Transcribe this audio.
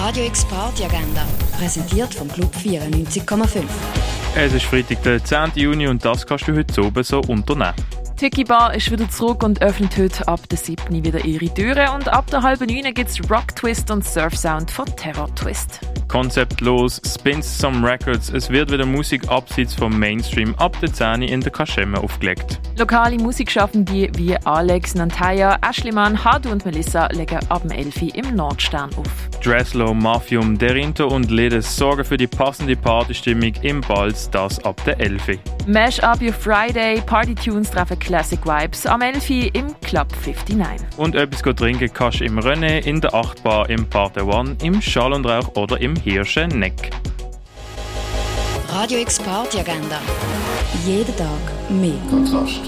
Radio X Party Agenda, präsentiert vom Club 94,5. Es ist Freitag, der 10. Juni und das kannst du heute oben so unternehmen. Tiki Bar ist wieder zurück und öffnet heute ab der 7. wieder ihre Türen und ab der halben 9 gibt es Rock Twist und Surf Sound von Terror Twist. Konzeptlos spins some Records. Es wird wieder Musik abseits vom Mainstream ab der 10 in der Kaschemme aufgelegt. Lokale Musikschaffende wie Alex Nantaya, Ashley Mann, Hadu und Melissa legen ab dem 11 im Nordstern auf. Dresslo, Mafium, Derinto und Ledes sorgen für die passende Partystimmung im Balz, das ab der 11. Mash Up Your Friday, Party Tunes treffen Classic Vibes am 11 im Club 59. Und etwas trinken kannst du im René, in der Achtbar, im Parte One, im Schall und Rauch oder im Hirscheneck. Radio X Party Agenda. Jeden Tag mehr. Kontrast.